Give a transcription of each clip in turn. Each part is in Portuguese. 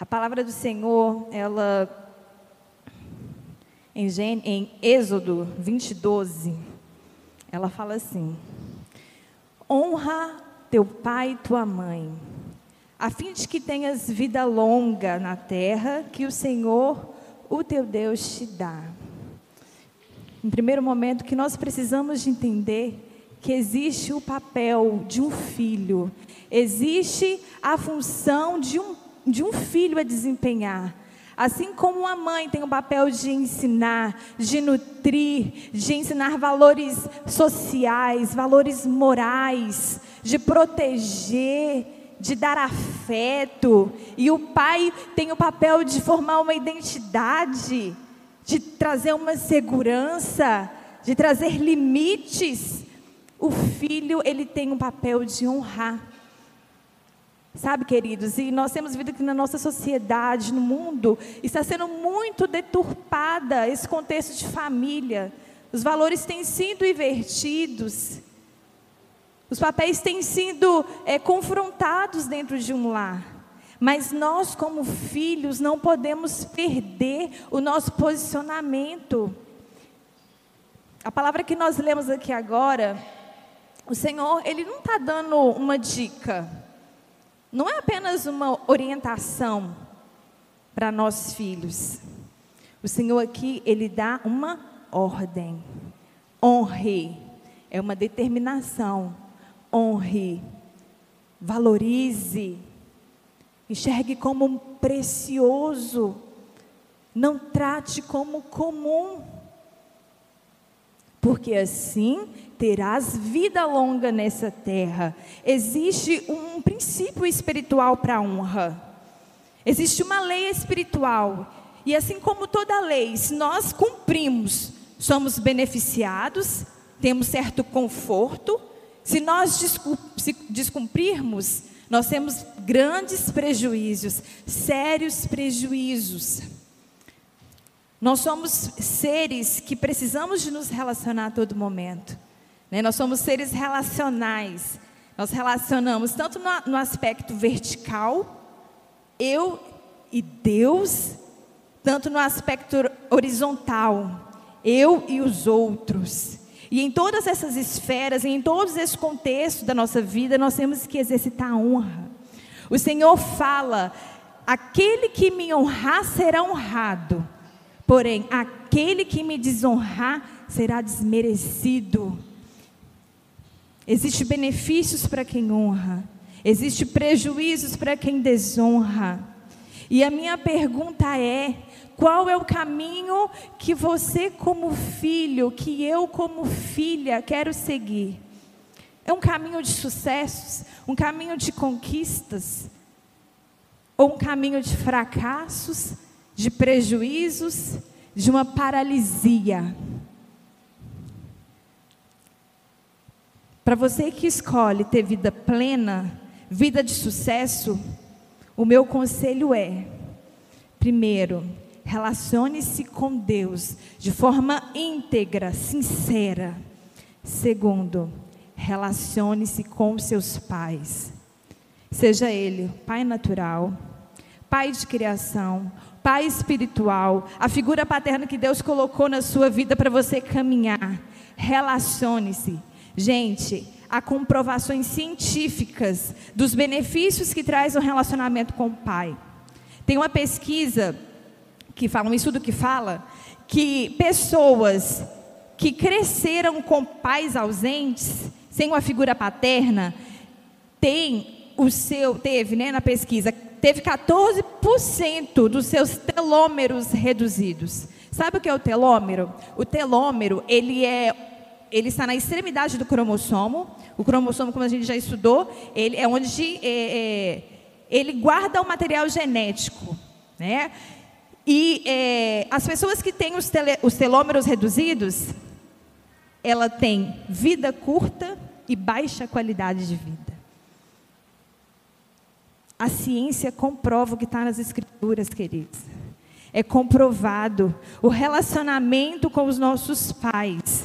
A palavra do Senhor, ela em, Gê- em Êxodo 20, 12, ela fala assim: Honra teu pai e tua mãe, a fim de que tenhas vida longa na terra que o Senhor, o teu Deus, te dá. Em primeiro momento, que nós precisamos de entender que existe o papel de um filho, existe a função de um, de um filho a desempenhar. Assim como uma mãe tem o papel de ensinar, de nutrir, de ensinar valores sociais, valores morais, de proteger, de dar afeto, e o pai tem o papel de formar uma identidade, de trazer uma segurança, de trazer limites. O filho, ele tem um papel de honrar. Sabe, queridos, e nós temos visto que na nossa sociedade, no mundo, está sendo muito deturpada esse contexto de família. Os valores têm sido invertidos. Os papéis têm sido é, confrontados dentro de um lar. Mas nós, como filhos, não podemos perder o nosso posicionamento. A palavra que nós lemos aqui agora, o Senhor, Ele não está dando uma dica. Não é apenas uma orientação para nós filhos. O Senhor aqui, Ele dá uma ordem. Honre. É uma determinação. Honre. Valorize. Enxergue como precioso. Não trate como comum. Porque assim terás vida longa nessa terra. Existe um princípio espiritual para honra. Existe uma lei espiritual. E assim como toda lei, se nós cumprimos, somos beneficiados, temos certo conforto. Se nós descumprirmos, nós temos grandes prejuízos, sérios prejuízos. Nós somos seres que precisamos de nos relacionar a todo momento. Né? Nós somos seres relacionais. Nós relacionamos tanto no, no aspecto vertical, eu e Deus, tanto no aspecto horizontal, eu e os outros. E em todas essas esferas, em todos esses contextos da nossa vida, nós temos que exercitar a honra. O Senhor fala: aquele que me honrar será honrado, porém, aquele que me desonrar será desmerecido. Existem benefícios para quem honra, existem prejuízos para quem desonra. E a minha pergunta é: qual é o caminho que você, como filho, que eu, como filha, quero seguir? É um caminho de sucessos, um caminho de conquistas, ou um caminho de fracassos, de prejuízos, de uma paralisia? Para você que escolhe ter vida plena, vida de sucesso, o meu conselho é: primeiro, relacione-se com Deus de forma íntegra, sincera. Segundo, relacione-se com seus pais. Seja ele pai natural, pai de criação, pai espiritual, a figura paterna que Deus colocou na sua vida para você caminhar. Relacione-se. Gente, há comprovações científicas dos benefícios que traz um relacionamento com o pai. Tem uma pesquisa que fala, um estudo que fala que pessoas que cresceram com pais ausentes, sem uma figura paterna, tem o seu, teve, né, na pesquisa, teve 14% dos seus telômeros reduzidos. Sabe o que é o telômero? O telômero, ele é ele está na extremidade do cromossomo. O cromossomo, como a gente já estudou, ele é onde é, é, ele guarda o material genético, né? E é, as pessoas que têm os, tele, os telômeros reduzidos, ela tem vida curta e baixa qualidade de vida. A ciência comprova o que está nas escrituras, queridos. É comprovado. O relacionamento com os nossos pais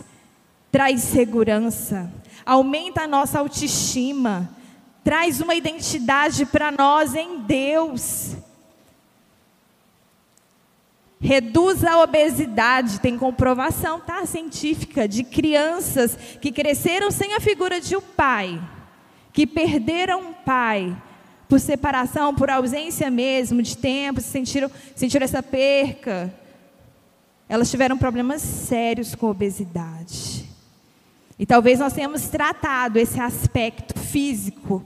traz segurança, aumenta a nossa autoestima, traz uma identidade para nós em Deus. reduz a obesidade. Tem comprovação, tá? Científica, de crianças que cresceram sem a figura de um pai, que perderam um pai por separação, por ausência mesmo de tempo, sentiram, sentiram essa perca. Elas tiveram problemas sérios com obesidade. E talvez nós tenhamos tratado esse aspecto físico,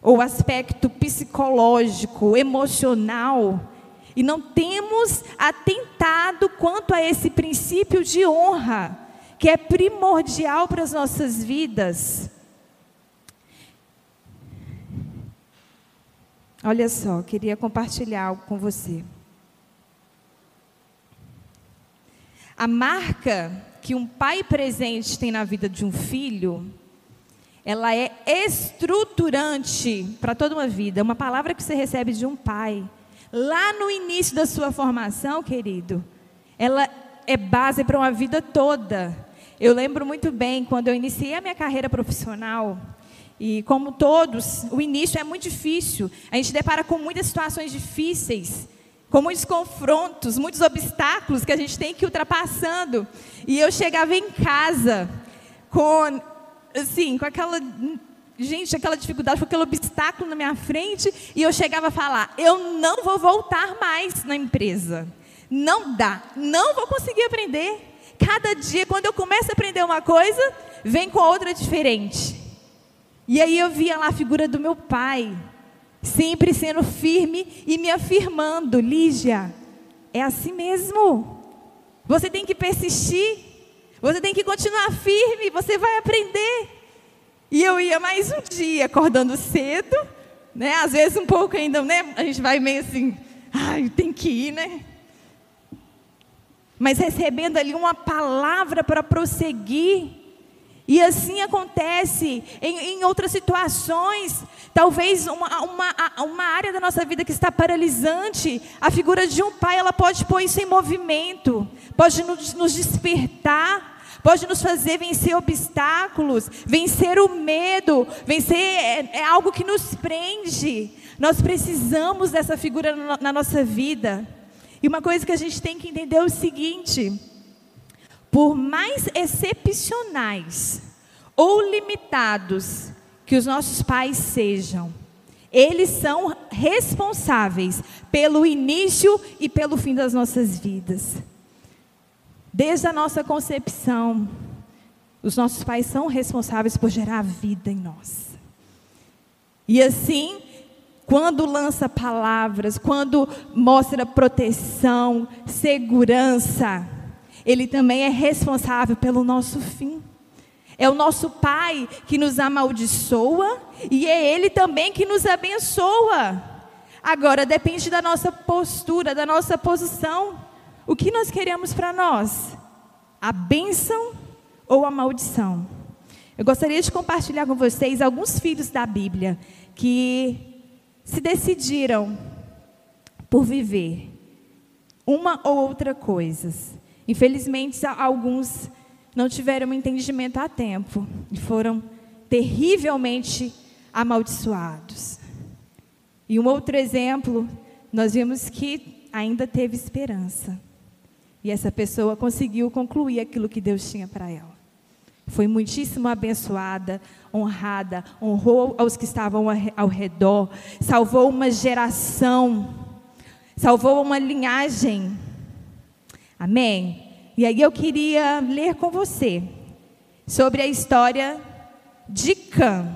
ou aspecto psicológico, emocional, e não temos atentado quanto a esse princípio de honra, que é primordial para as nossas vidas. Olha só, queria compartilhar algo com você. A marca que um pai presente tem na vida de um filho, ela é estruturante para toda uma vida. Uma palavra que você recebe de um pai lá no início da sua formação, querido, ela é base para uma vida toda. Eu lembro muito bem quando eu iniciei a minha carreira profissional, e como todos, o início é muito difícil. A gente depara com muitas situações difíceis, com muitos confrontos, muitos obstáculos que a gente tem que ir ultrapassando. E eu chegava em casa com assim, com aquela gente, aquela dificuldade, com aquele obstáculo na minha frente, e eu chegava a falar: eu não vou voltar mais na empresa. Não dá, não vou conseguir aprender. Cada dia, quando eu começo a aprender uma coisa, vem com outra diferente. E aí eu via lá a figura do meu pai, sempre sendo firme e me afirmando: Lígia, é assim mesmo. Você tem que persistir, você tem que continuar firme, você vai aprender. E eu ia mais um dia, acordando cedo, né? Às vezes um pouco ainda, né? A gente vai meio assim, ai, tem que ir, né? Mas recebendo ali uma palavra para prosseguir. E assim acontece em, em outras situações. Talvez uma, uma, uma área da nossa vida que está paralisante, a figura de um pai, ela pode pôr isso em movimento, pode nos, nos despertar pode nos fazer vencer obstáculos, vencer o medo, vencer é, é algo que nos prende. Nós precisamos dessa figura na, na nossa vida. E uma coisa que a gente tem que entender é o seguinte: por mais excepcionais ou limitados que os nossos pais sejam, eles são responsáveis pelo início e pelo fim das nossas vidas. Desde a nossa concepção, os nossos pais são responsáveis por gerar vida em nós. E assim, quando lança palavras, quando mostra proteção, segurança, ele também é responsável pelo nosso fim. É o nosso pai que nos amaldiçoa e é ele também que nos abençoa. Agora depende da nossa postura, da nossa posição. O que nós queremos para nós? A bênção ou a maldição? Eu gostaria de compartilhar com vocês alguns filhos da Bíblia que se decidiram por viver uma ou outra coisa. Infelizmente, alguns não tiveram entendimento a tempo e foram terrivelmente amaldiçoados. E um outro exemplo, nós vimos que ainda teve esperança. E essa pessoa conseguiu concluir aquilo que Deus tinha para ela. Foi muitíssimo abençoada, honrada, honrou aos que estavam ao redor, salvou uma geração, salvou uma linhagem. Amém? E aí eu queria ler com você sobre a história de Cã.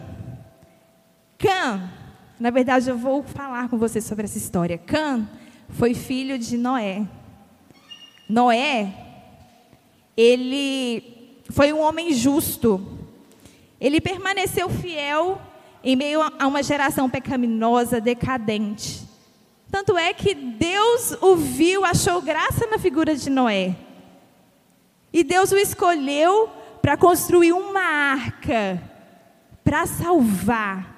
Cã, na verdade eu vou falar com você sobre essa história. Cã foi filho de Noé. Noé, ele foi um homem justo. Ele permaneceu fiel em meio a uma geração pecaminosa, decadente. Tanto é que Deus o viu, achou graça na figura de Noé. E Deus o escolheu para construir uma arca para salvar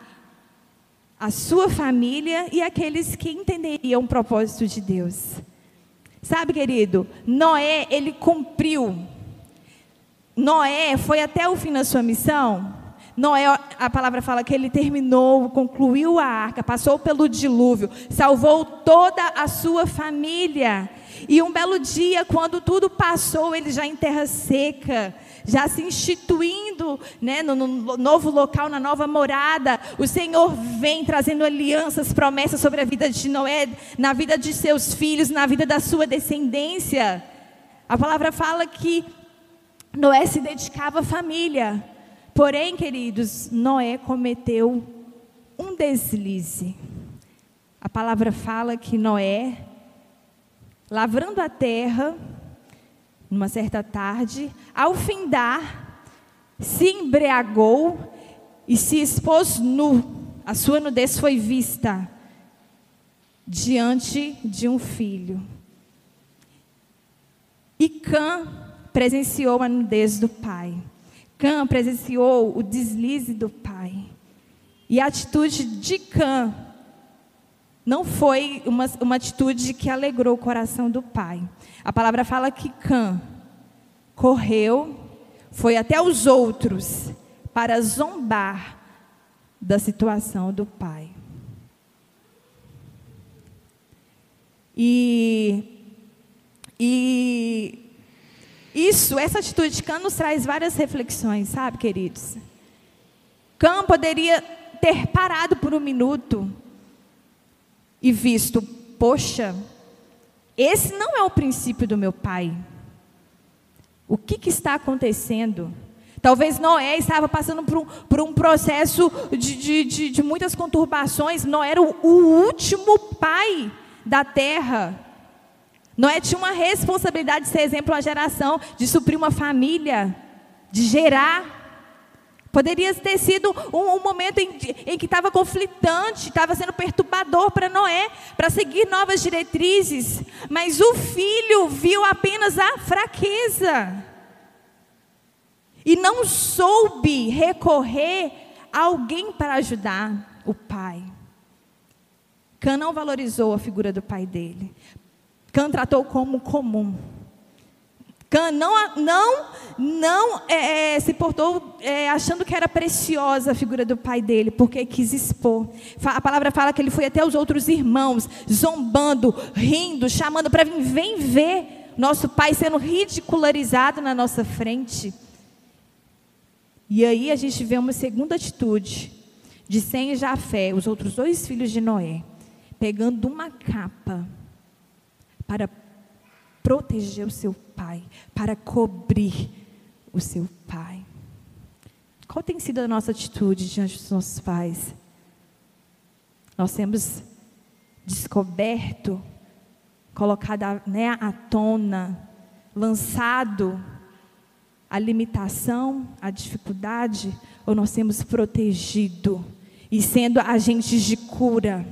a sua família e aqueles que entenderiam o propósito de Deus. Sabe, querido, Noé, ele cumpriu. Noé foi até o fim da sua missão? Noé, a palavra fala que ele terminou, concluiu a arca, passou pelo dilúvio, salvou toda a sua família. E um belo dia, quando tudo passou, ele já em terra seca, já se instituindo né, no, no, novo local, na nova morada. O Senhor vem trazendo alianças, promessas sobre a vida de Noé, na vida de seus filhos, na vida da sua descendência. A palavra fala que Noé se dedicava à família. Porém, queridos, Noé cometeu um deslize. A palavra fala que Noé, lavrando a terra, numa certa tarde, ao findar, se embriagou e se expôs nu. A sua nudez foi vista diante de um filho. E Cã presenciou a nudez do pai. Cã presenciou o deslize do pai. E a atitude de Cã não foi uma, uma atitude que alegrou o coração do pai. A palavra fala que Cã correu, foi até os outros para zombar da situação do pai. E, e isso, essa atitude de Cã nos traz várias reflexões, sabe, queridos? Cã poderia ter parado por um minuto e visto, poxa, esse não é o princípio do meu pai. O que, que está acontecendo? Talvez Noé estava passando por um, por um processo de, de, de, de muitas conturbações. Noé era o, o último pai da terra. Noé tinha uma responsabilidade de ser exemplo à geração, de suprir uma família, de gerar. Poderia ter sido um, um momento em, em que estava conflitante, estava sendo perturbador para Noé, para seguir novas diretrizes. Mas o filho viu apenas a fraqueza. E não soube recorrer a alguém para ajudar o pai. Cã não valorizou a figura do pai dele. Cã tratou como comum. Cã não, não, não é, é, se portou é, achando que era preciosa a figura do pai dele, porque quis expor. A palavra fala que ele foi até os outros irmãos, zombando, rindo, chamando para vir, vem ver nosso pai sendo ridicularizado na nossa frente. E aí a gente vê uma segunda atitude de Sem e Jafé, os outros dois filhos de Noé, pegando uma capa para proteger o seu pai, para cobrir o seu pai. Qual tem sido a nossa atitude diante dos nossos pais? Nós temos descoberto, colocado né, à tona, lançado a limitação, a dificuldade, ou nós temos protegido e sendo agentes de cura?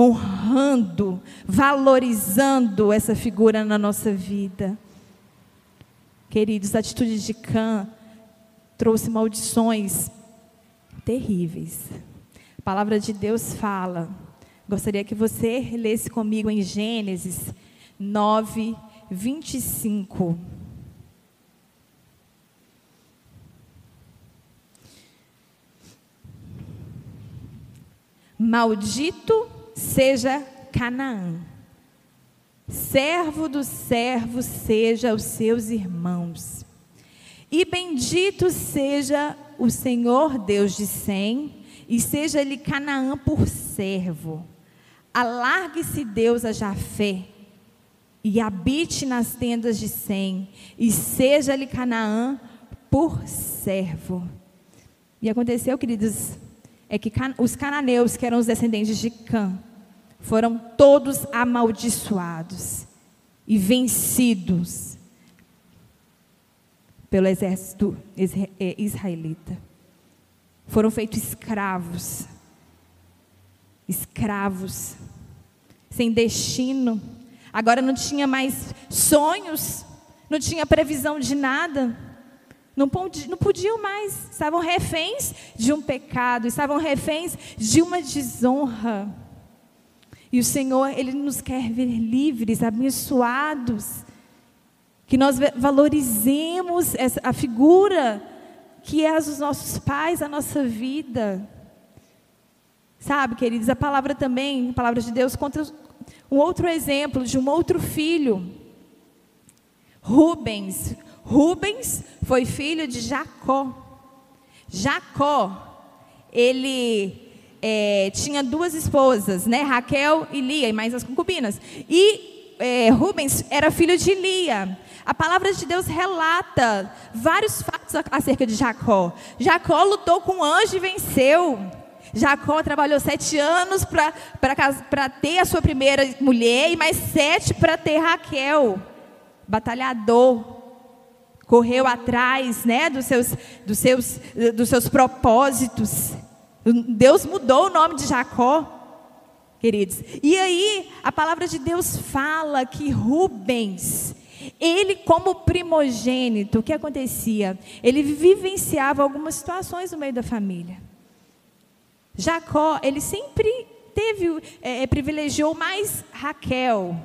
Honrando, valorizando essa figura na nossa vida. Queridos, a atitude de Cã trouxe maldições terríveis. A palavra de Deus fala. Gostaria que você lesse comigo em Gênesis 9, 25. Maldito seja Canaã. Servo dos servos seja os seus irmãos. E bendito seja o Senhor Deus de Sem, e seja-lhe Canaã por servo. Alargue-se Deus a Jafé, e habite nas tendas de Sem, e seja-lhe Canaã por servo. E aconteceu, queridos, é que os cananeus, que eram os descendentes de Cã, foram todos amaldiçoados e vencidos pelo exército é, israelita. Foram feitos escravos, escravos, sem destino. Agora não tinha mais sonhos, não tinha previsão de nada. Não, não podiam mais, estavam reféns de um pecado, estavam reféns de uma desonra. E o Senhor, Ele nos quer ver livres, abençoados. Que nós valorizemos essa, a figura que és os nossos pais, a nossa vida. Sabe, queridos, a palavra também, a palavra de Deus, conta um outro exemplo de um outro filho. Rubens. Rubens foi filho de Jacó. Jacó, ele é, tinha duas esposas, né? Raquel e Lia, e mais as concubinas. E é, Rubens era filho de Lia. A palavra de Deus relata vários fatos acerca de Jacó. Jacó lutou com um anjo e venceu. Jacó trabalhou sete anos para ter a sua primeira mulher e mais sete para ter Raquel. Batalhador. Correu atrás né, dos, seus, dos, seus, dos seus propósitos. Deus mudou o nome de Jacó queridos. E aí, a palavra de Deus fala que Rubens, ele como primogênito, o que acontecia? Ele vivenciava algumas situações no meio da família. Jacó, ele sempre teve, é, é, privilegiou mais Raquel.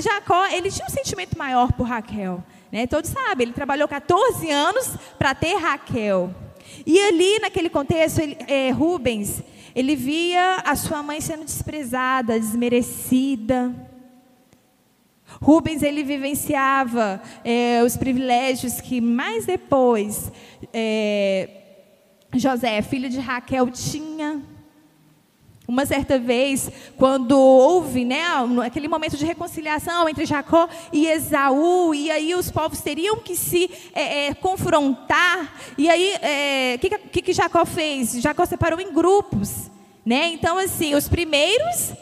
Jacó, ele tinha um sentimento maior por Raquel. Né? Todos sabem, ele trabalhou 14 anos para ter Raquel. E ali, naquele contexto, ele, é, Rubens, ele via a sua mãe sendo desprezada, desmerecida. Rubens, ele vivenciava é, os privilégios que mais depois é, José, filho de Raquel, tinha. Uma certa vez, quando houve né, aquele momento de reconciliação entre Jacó e Esaú, e aí os povos teriam que se é, é, confrontar, e aí o é, que, que, que Jacó fez? Jacó separou em grupos. Né? Então, assim, os primeiros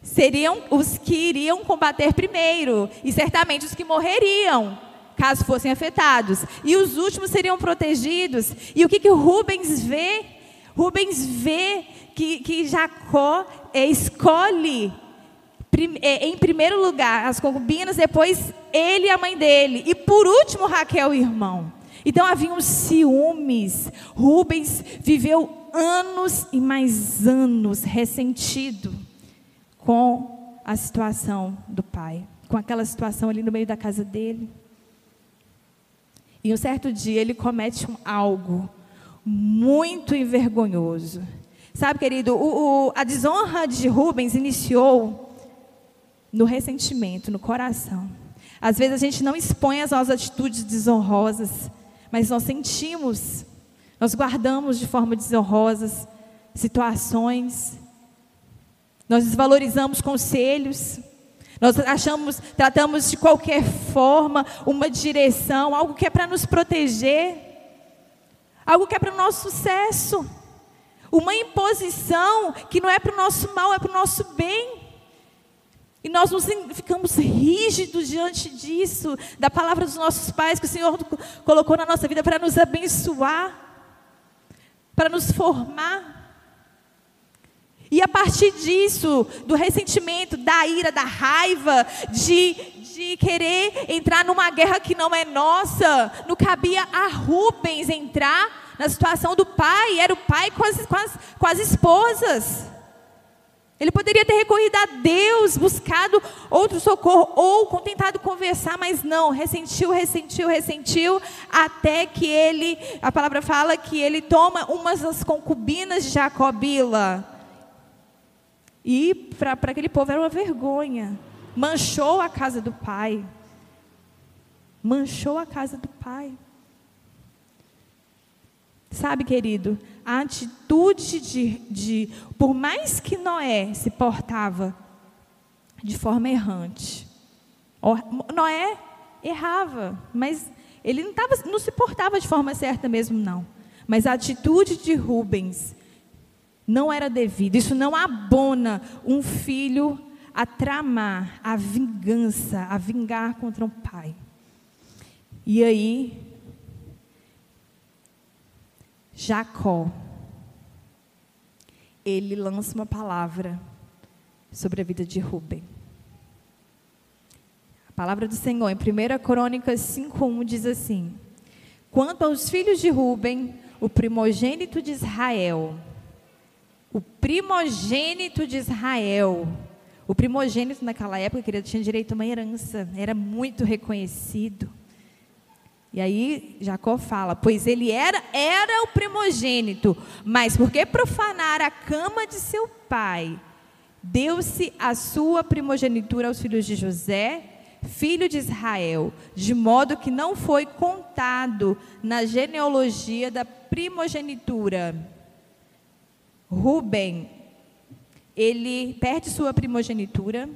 seriam os que iriam combater primeiro, e certamente os que morreriam caso fossem afetados. E os últimos seriam protegidos. E o que, que Rubens vê? Rubens vê que, que Jacó é, escolhe é, em primeiro lugar as concubinas, depois ele e a mãe dele, e por último Raquel, o irmão. Então haviam ciúmes. Rubens viveu anos e mais anos ressentido com a situação do pai, com aquela situação ali no meio da casa dele. E um certo dia ele comete um algo muito envergonhoso. Sabe, querido, o, o, a desonra de Rubens iniciou no ressentimento, no coração. Às vezes a gente não expõe as nossas atitudes desonrosas, mas nós sentimos, nós guardamos de forma desonrosa situações, nós desvalorizamos conselhos, nós achamos, tratamos de qualquer forma uma direção, algo que é para nos proteger, algo que é para o nosso sucesso, uma imposição que não é para o nosso mal, é para o nosso bem. E nós nos ficamos rígidos diante disso, da palavra dos nossos pais que o Senhor colocou na nossa vida para nos abençoar, para nos formar. E a partir disso, do ressentimento, da ira, da raiva, de, de querer entrar numa guerra que não é nossa, não cabia a Rubens entrar na situação do pai, era o pai com as, com as, com as esposas. Ele poderia ter recorrido a Deus, buscado outro socorro, ou tentado conversar, mas não, ressentiu, ressentiu, ressentiu, até que ele, a palavra fala que ele toma umas das concubinas de Jacobila e para aquele povo era uma vergonha. Manchou a casa do pai. Manchou a casa do pai. Sabe, querido, a atitude de, de, por mais que Noé se portava de forma errante, Noé errava, mas ele não, tava, não se portava de forma certa mesmo, não. Mas a atitude de Rubens não era devido. Isso não abona um filho a tramar a vingança, a vingar contra um pai. E aí, Jacó, ele lança uma palavra sobre a vida de Rubem. A palavra do Senhor, em 1 Crônicas 5,1 diz assim: Quanto aos filhos de Rubem, o primogênito de Israel, o primogênito de Israel. O primogênito naquela época, querido, tinha direito a uma herança, era muito reconhecido. E aí Jacó fala: Pois ele era, era o primogênito, mas porque profanar a cama de seu pai, deu-se a sua primogenitura aos filhos de José, filho de Israel, de modo que não foi contado na genealogia da primogenitura. Ruben, ele perde sua primogenitura,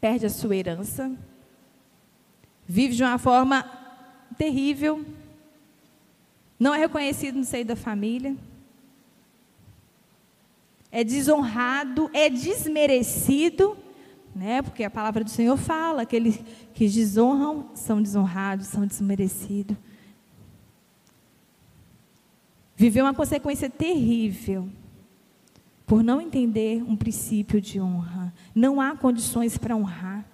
perde a sua herança, vive de uma forma terrível, não é reconhecido no seio da família, é desonrado, é desmerecido, né? Porque a palavra do Senhor fala: aqueles que desonram são desonrados, são desmerecidos. Viveu uma consequência terrível por não entender um princípio de honra. Não há condições para honrar.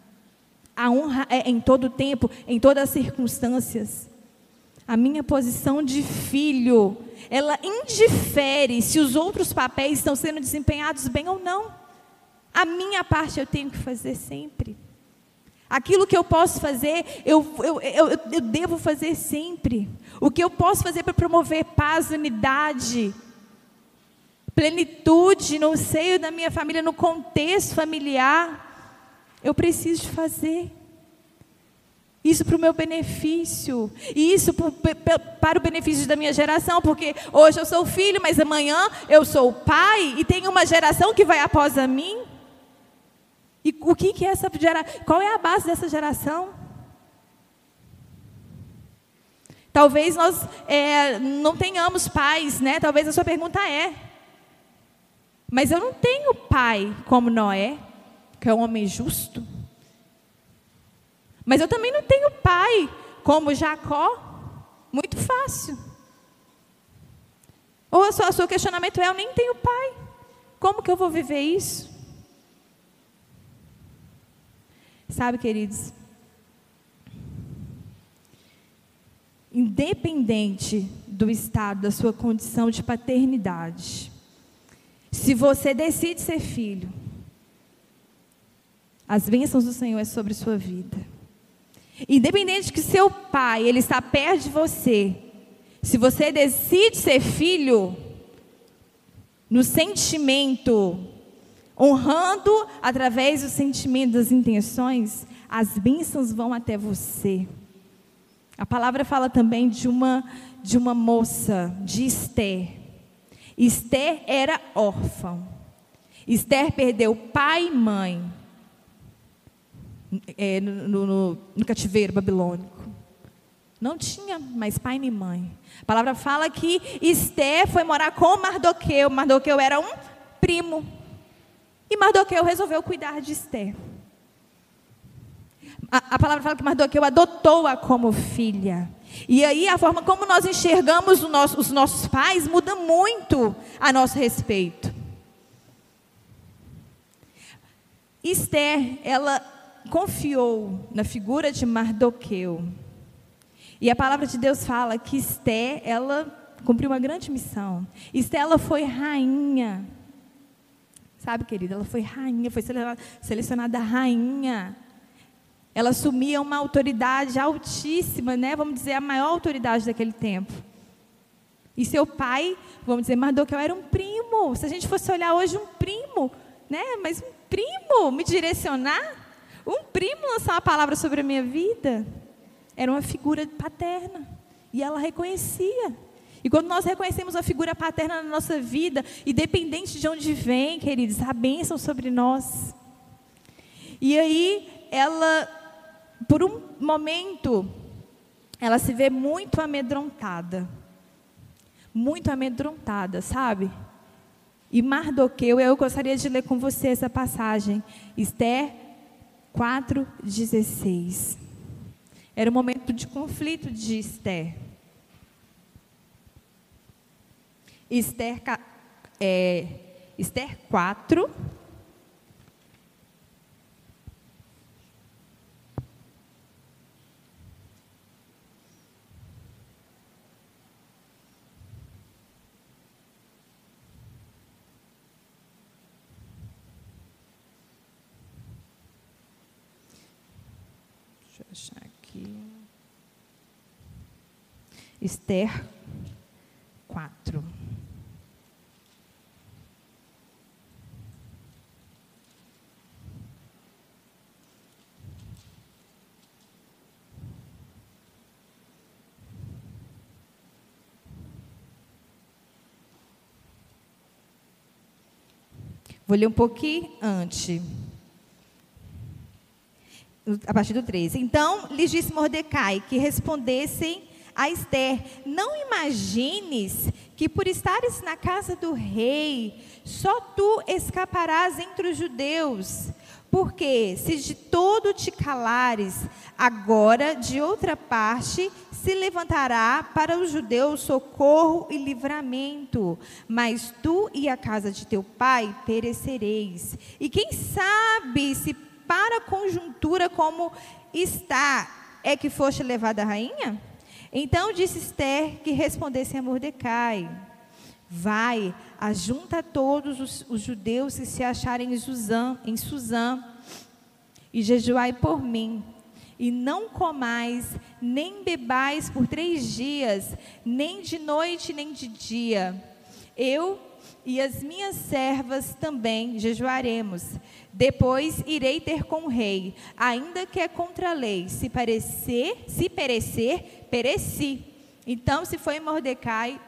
A honra é em todo tempo, em todas as circunstâncias. A minha posição de filho, ela indifere se os outros papéis estão sendo desempenhados bem ou não. A minha parte eu tenho que fazer sempre. Aquilo que eu posso fazer, eu, eu, eu, eu devo fazer sempre. O que eu posso fazer para promover paz, unidade, plenitude no seio da minha família, no contexto familiar, eu preciso fazer. Isso para o meu benefício, e isso para o benefício da minha geração, porque hoje eu sou filho, mas amanhã eu sou pai, e tem uma geração que vai após a mim. E o que, que é essa geração? Qual é a base dessa geração? Talvez nós é, não tenhamos pais, né? Talvez a sua pergunta é. Mas eu não tenho pai como Noé, que é um homem justo. Mas eu também não tenho pai como Jacó. Muito fácil. Ou o seu questionamento é: eu nem tenho pai. Como que eu vou viver isso? Sabe, queridos? Independente do estado da sua condição de paternidade, se você decide ser filho, as bênçãos do Senhor é sobre sua vida. Independente de que seu pai, ele está perto de você, se você decide ser filho, no sentimento, honrando através do sentimento, das intenções, as bênçãos vão até você. A palavra fala também de uma de uma moça, de Esther. Esther era órfã. Esther perdeu pai e mãe é, no, no, no cativeiro babilônico. Não tinha mais pai nem mãe. A palavra fala que Esther foi morar com Mardoqueu. Mardoqueu era um primo. E Mardoqueu resolveu cuidar de Esther. A, a palavra fala que Mardoqueu adotou-a como filha. E aí a forma como nós enxergamos nosso, os nossos pais muda muito a nosso respeito. Esther, ela confiou na figura de Mardoqueu. E a palavra de Deus fala que Esther, ela cumpriu uma grande missão. Esther, ela foi rainha. Sabe, querida, ela foi rainha, foi selecionada, selecionada rainha ela assumia uma autoridade altíssima, né? Vamos dizer, a maior autoridade daquele tempo. E seu pai, vamos dizer, Mardoqueu era um primo. Se a gente fosse olhar hoje, um primo, né? Mas um primo me direcionar, um primo lançar uma palavra sobre a minha vida, era uma figura paterna. E ela reconhecia. E quando nós reconhecemos a figura paterna na nossa vida, independente de onde vem, queridos, a bênção sobre nós. E aí, ela por um momento, ela se vê muito amedrontada. Muito amedrontada, sabe? E Mardoqueu, eu gostaria de ler com você essa passagem. Esther 4,16. Era um momento de conflito de Esther. Esther, é, Esther 4, achar aqui. Esther 4. Vou ler um pouquinho antes. A partir do 13. Então lhes disse Mordecai que respondessem a Esther: Não imagines que por estares na casa do rei, só tu escaparás entre os judeus. Porque se de todo te calares, agora de outra parte se levantará para os judeus socorro e livramento, mas tu e a casa de teu pai perecereis. E quem sabe se para a conjuntura como está é que foste levada a rainha? Então disse Esther que respondesse a Mordecai: Vai, ajunta todos os, os judeus que se acharem em Suzã, em Suzã e jejuai por mim e não comais, nem bebais por três dias, nem de noite, nem de dia. Eu e as minhas servas também jejuaremos. Depois irei ter com o rei, ainda que é contra a lei. Se parecer, se perecer, pereci. Então se foi Mordecai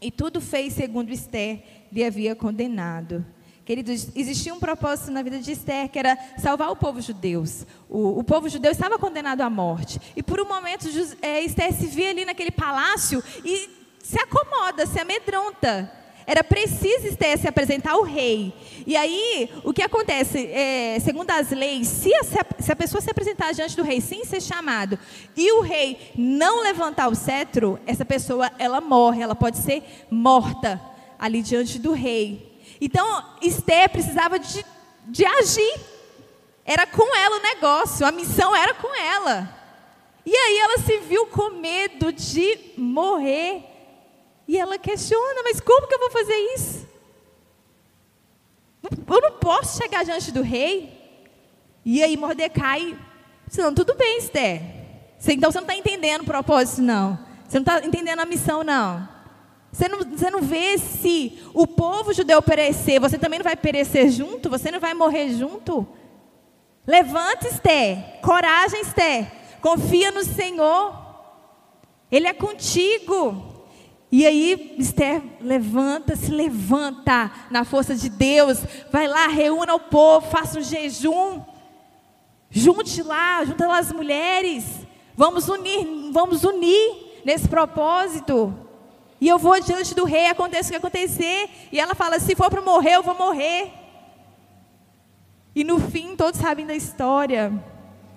e tudo fez segundo Esther lhe havia condenado. Queridos, existia um propósito na vida de Esther, que era salvar o povo judeu. O, o povo judeu estava condenado à morte. E por um momento, é, Esther se vê ali naquele palácio e se acomoda, se amedronta. Era preciso Esther se apresentar ao rei. E aí, o que acontece? É, segundo as leis, se a, se a pessoa se apresentar diante do rei sem ser chamado, e o rei não levantar o cetro, essa pessoa, ela morre, ela pode ser morta ali diante do rei. Então, Esther precisava de, de agir. Era com ela o negócio, a missão era com ela. E aí ela se viu com medo de morrer. E ela questiona: mas como que eu vou fazer isso? Eu não posso chegar diante do rei. E aí Mordecai, não, tudo bem, Esther. Então você não está entendendo o propósito, não. Você não está entendendo a missão, não. Você não, você não vê se o povo judeu perecer, você também não vai perecer junto? Você não vai morrer junto? Levante, Esther. Coragem, Esther. Confia no Senhor. Ele é contigo. E aí, Esther levanta, se levanta na força de Deus. Vai lá, reúna o povo, faça um jejum. Junte lá, junta lá as mulheres. Vamos unir, vamos unir nesse propósito. E eu vou diante do rei, aconteça o que acontecer. E ela fala: se for para morrer, eu vou morrer. E no fim, todos sabem da história.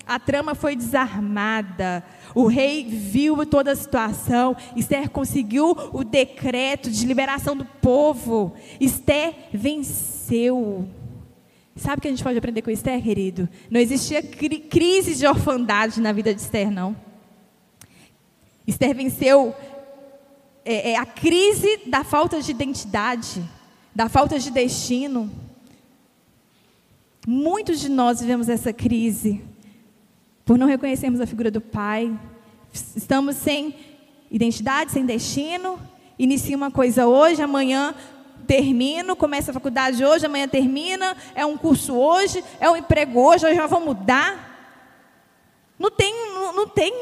A trama foi desarmada. O rei viu toda a situação. Esther conseguiu o decreto de liberação do povo. Esther venceu. Sabe o que a gente pode aprender com Esther, querido? Não existia cri crise de orfandade na vida de Esther, não. Esther venceu é, é a crise da falta de identidade, da falta de destino. Muitos de nós vivemos essa crise por não reconhecermos a figura do Pai. Estamos sem identidade, sem destino. Inicia uma coisa hoje, amanhã termino, começa a faculdade hoje, amanhã termina, é um curso hoje, é um emprego hoje, eu já vou mudar. Não tem, não, não tem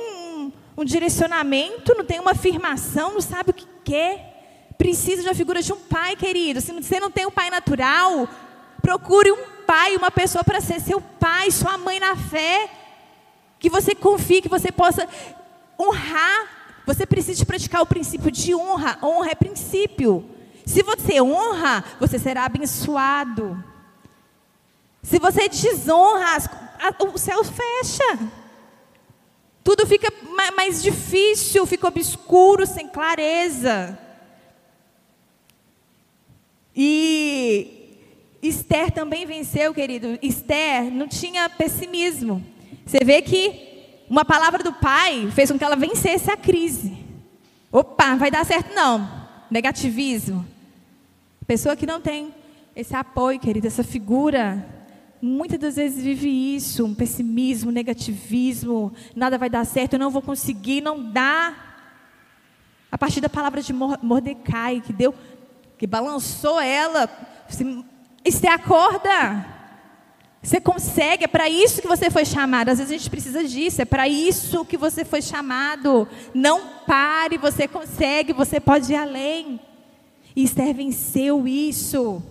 um direcionamento, não tem uma afirmação, não sabe o que quer. Precisa de uma figura de um pai, querido. Se você não tem um pai natural, procure um pai, uma pessoa para ser seu pai, sua mãe na fé. Que você confie, que você possa honrar. Você precisa praticar o princípio de honra. Honra é princípio. Se você honra, você será abençoado. Se você desonra, o céu fecha. Tudo fica mais difícil, fica obscuro, sem clareza. E Esther também venceu, querido. Esther não tinha pessimismo. Você vê que uma palavra do pai fez com que ela vencesse a crise. Opa, vai dar certo não. Negativismo. Pessoa que não tem esse apoio, querido, essa figura muitas das vezes vive isso, um pessimismo, negativismo, nada vai dar certo, eu não vou conseguir, não dá. A partir da palavra de Mordecai, que deu, que balançou ela, você acorda. Você consegue, é para isso que você foi chamado. Às vezes a gente precisa disso, é para isso que você foi chamado. Não pare, você consegue, você pode ir além. E Esther venceu isso.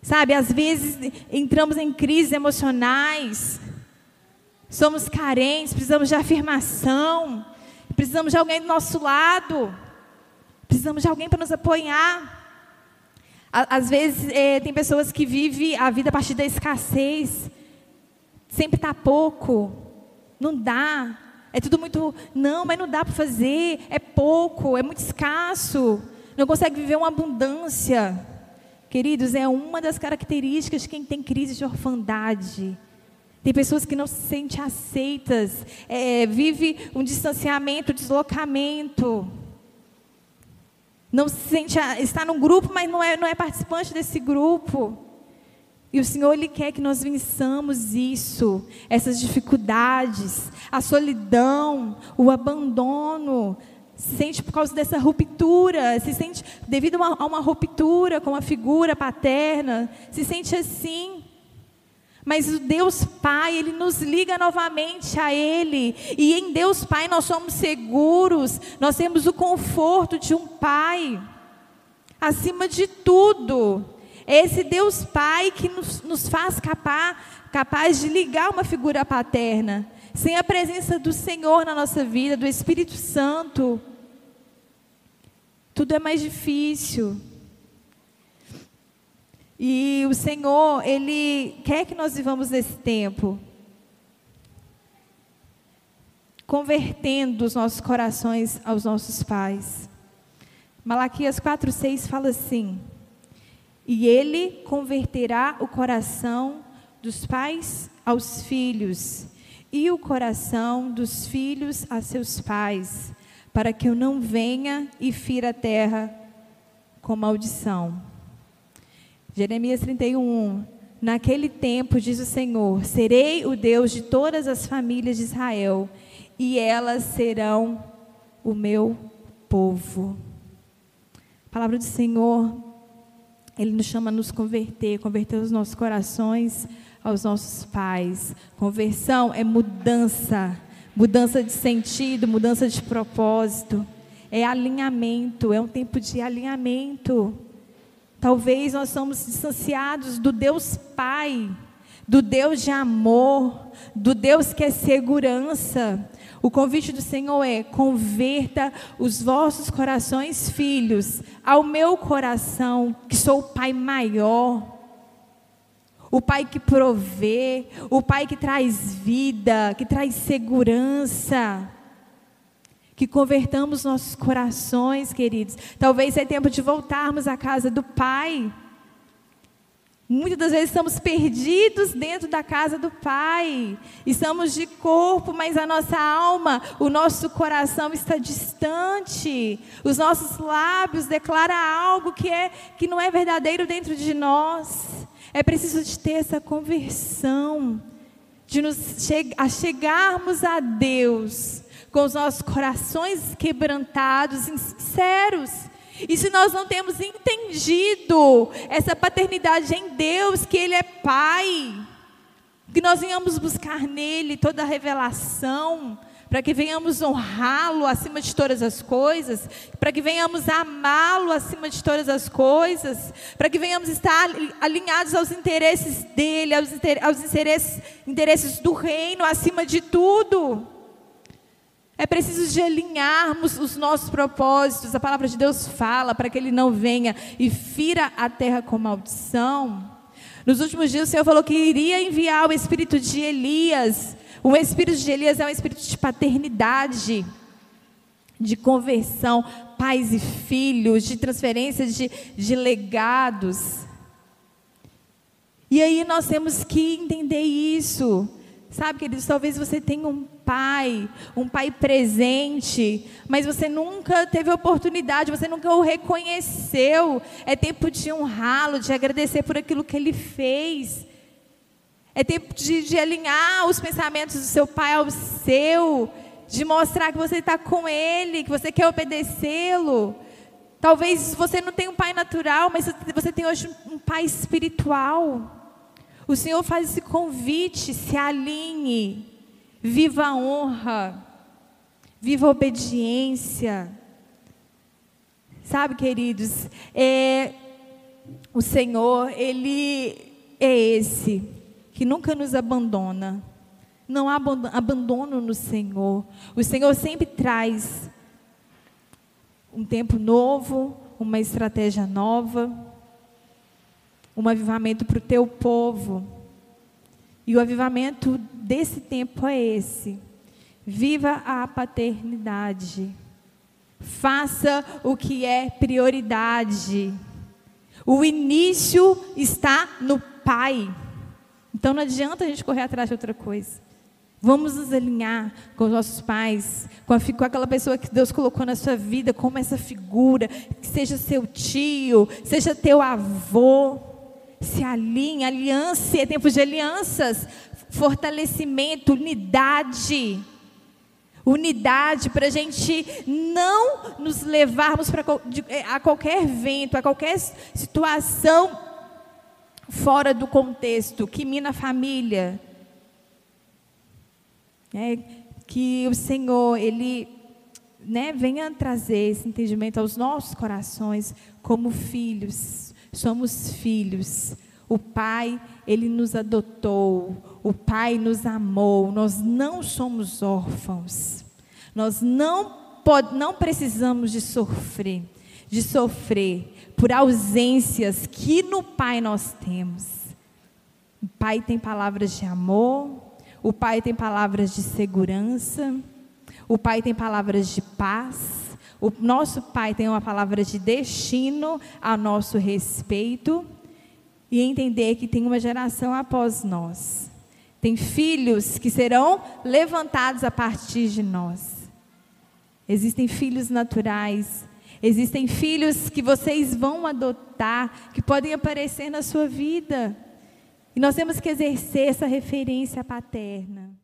Sabe, às vezes entramos em crises emocionais, somos carentes, precisamos de afirmação, precisamos de alguém do nosso lado, precisamos de alguém para nos apoiar. Às vezes é, tem pessoas que vivem a vida a partir da escassez, sempre está pouco, não dá, é tudo muito, não, mas não dá para fazer, é pouco, é muito escasso, não consegue viver uma abundância. Queridos, é uma das características de quem tem crise de orfandade. Tem pessoas que não se sentem aceitas, é, vive um distanciamento, deslocamento. Não se sente, está num grupo, mas não é, não é participante desse grupo. E o Senhor, Ele quer que nós vençamos isso, essas dificuldades, a solidão, o abandono, se sente por causa dessa ruptura, se sente devido a uma, a uma ruptura com a figura paterna, se sente assim. Mas o Deus Pai, Ele nos liga novamente a Ele. E em Deus Pai nós somos seguros, nós temos o conforto de um Pai. Acima de tudo, é esse Deus Pai que nos, nos faz capaz, capaz de ligar uma figura paterna. Sem a presença do Senhor na nossa vida, do Espírito Santo, tudo é mais difícil. E o Senhor, Ele quer que nós vivamos esse tempo, convertendo os nossos corações aos nossos pais. Malaquias 4,6 fala assim: E Ele converterá o coração dos pais aos filhos, e o coração dos filhos a seus pais, para que eu não venha e fira a terra com maldição. Jeremias 31. Naquele tempo, diz o Senhor: Serei o Deus de todas as famílias de Israel, e elas serão o meu povo. A palavra do Senhor, Ele nos chama a nos converter, converter os nossos corações aos nossos pais. Conversão é mudança mudança de sentido, mudança de propósito, é alinhamento, é um tempo de alinhamento. Talvez nós somos distanciados do Deus Pai, do Deus de amor, do Deus que é segurança. O convite do Senhor é: converta os vossos corações, filhos, ao meu coração, que sou o Pai maior o Pai que provê, o Pai que traz vida, que traz segurança. Que convertamos nossos corações, queridos. Talvez é tempo de voltarmos à casa do Pai. Muitas das vezes estamos perdidos dentro da casa do Pai. Estamos de corpo, mas a nossa alma, o nosso coração está distante. Os nossos lábios declaram algo que, é, que não é verdadeiro dentro de nós. É preciso de ter essa conversão, de nos che chegarmos a Deus com os nossos corações quebrantados sinceros. E se nós não temos entendido essa paternidade em Deus, que Ele é Pai, que nós venhamos buscar nele toda a revelação, para que venhamos honrá-lo acima de todas as coisas, para que venhamos amá-lo acima de todas as coisas, para que venhamos estar alinhados aos interesses dele, aos interesses, interesses do reino acima de tudo. É preciso de alinharmos os nossos propósitos. A palavra de Deus fala para que ele não venha e fira a terra com maldição. Nos últimos dias o Senhor falou que iria enviar o espírito de Elias o espírito de Elias é um espírito de paternidade, de conversão, pais e filhos, de transferência de, de legados. E aí nós temos que entender isso. Sabe, queridos, talvez você tenha um pai, um pai presente, mas você nunca teve oportunidade, você nunca o reconheceu. É tempo de honrá-lo, de agradecer por aquilo que ele fez. É tempo de, de alinhar os pensamentos do seu pai ao seu. de mostrar que você está com Ele, que você quer obedecê-lo. Talvez você não tenha um pai natural, mas você tem hoje um pai espiritual. O Senhor faz esse convite, se alinhe, viva a honra, viva a obediência. Sabe, queridos, é, o Senhor, Ele é esse que nunca nos abandona. Não há abandono no Senhor. O Senhor sempre traz um tempo novo, uma estratégia nova, um avivamento para o teu povo. E o avivamento desse tempo é esse. Viva a paternidade. Faça o que é prioridade. O início está no Pai. Então não adianta a gente correr atrás de outra coisa. Vamos nos alinhar com os nossos pais, com, a, com, aquela pessoa que Deus colocou na sua vida, como essa figura, que seja seu tio, seja teu avô. Se alinhe, aliança, é tempo de alianças, fortalecimento, unidade unidade, para a gente não nos levarmos pra, é, a qualquer vento, a qualquer situação fora do contexto, que mina a família. É, que o Senhor, Ele né, venha trazer esse entendimento aos nossos corações como filhos. Somos filhos. O Pai, Ele nos adotou. O Pai nos amou. Nós não somos órfãos. Nós não, pod, não precisamos de sofrer, de sofrer por ausências que no Pai nós temos. O Pai tem palavras de amor, o Pai tem palavras de segurança, o Pai tem palavras de paz, o nosso Pai tem uma palavra de destino a nosso respeito e entender que tem uma geração após nós. Tem filhos que serão levantados a partir de nós. Existem filhos naturais, existem filhos que vocês vão adotar, que podem aparecer na sua vida. E nós temos que exercer essa referência paterna.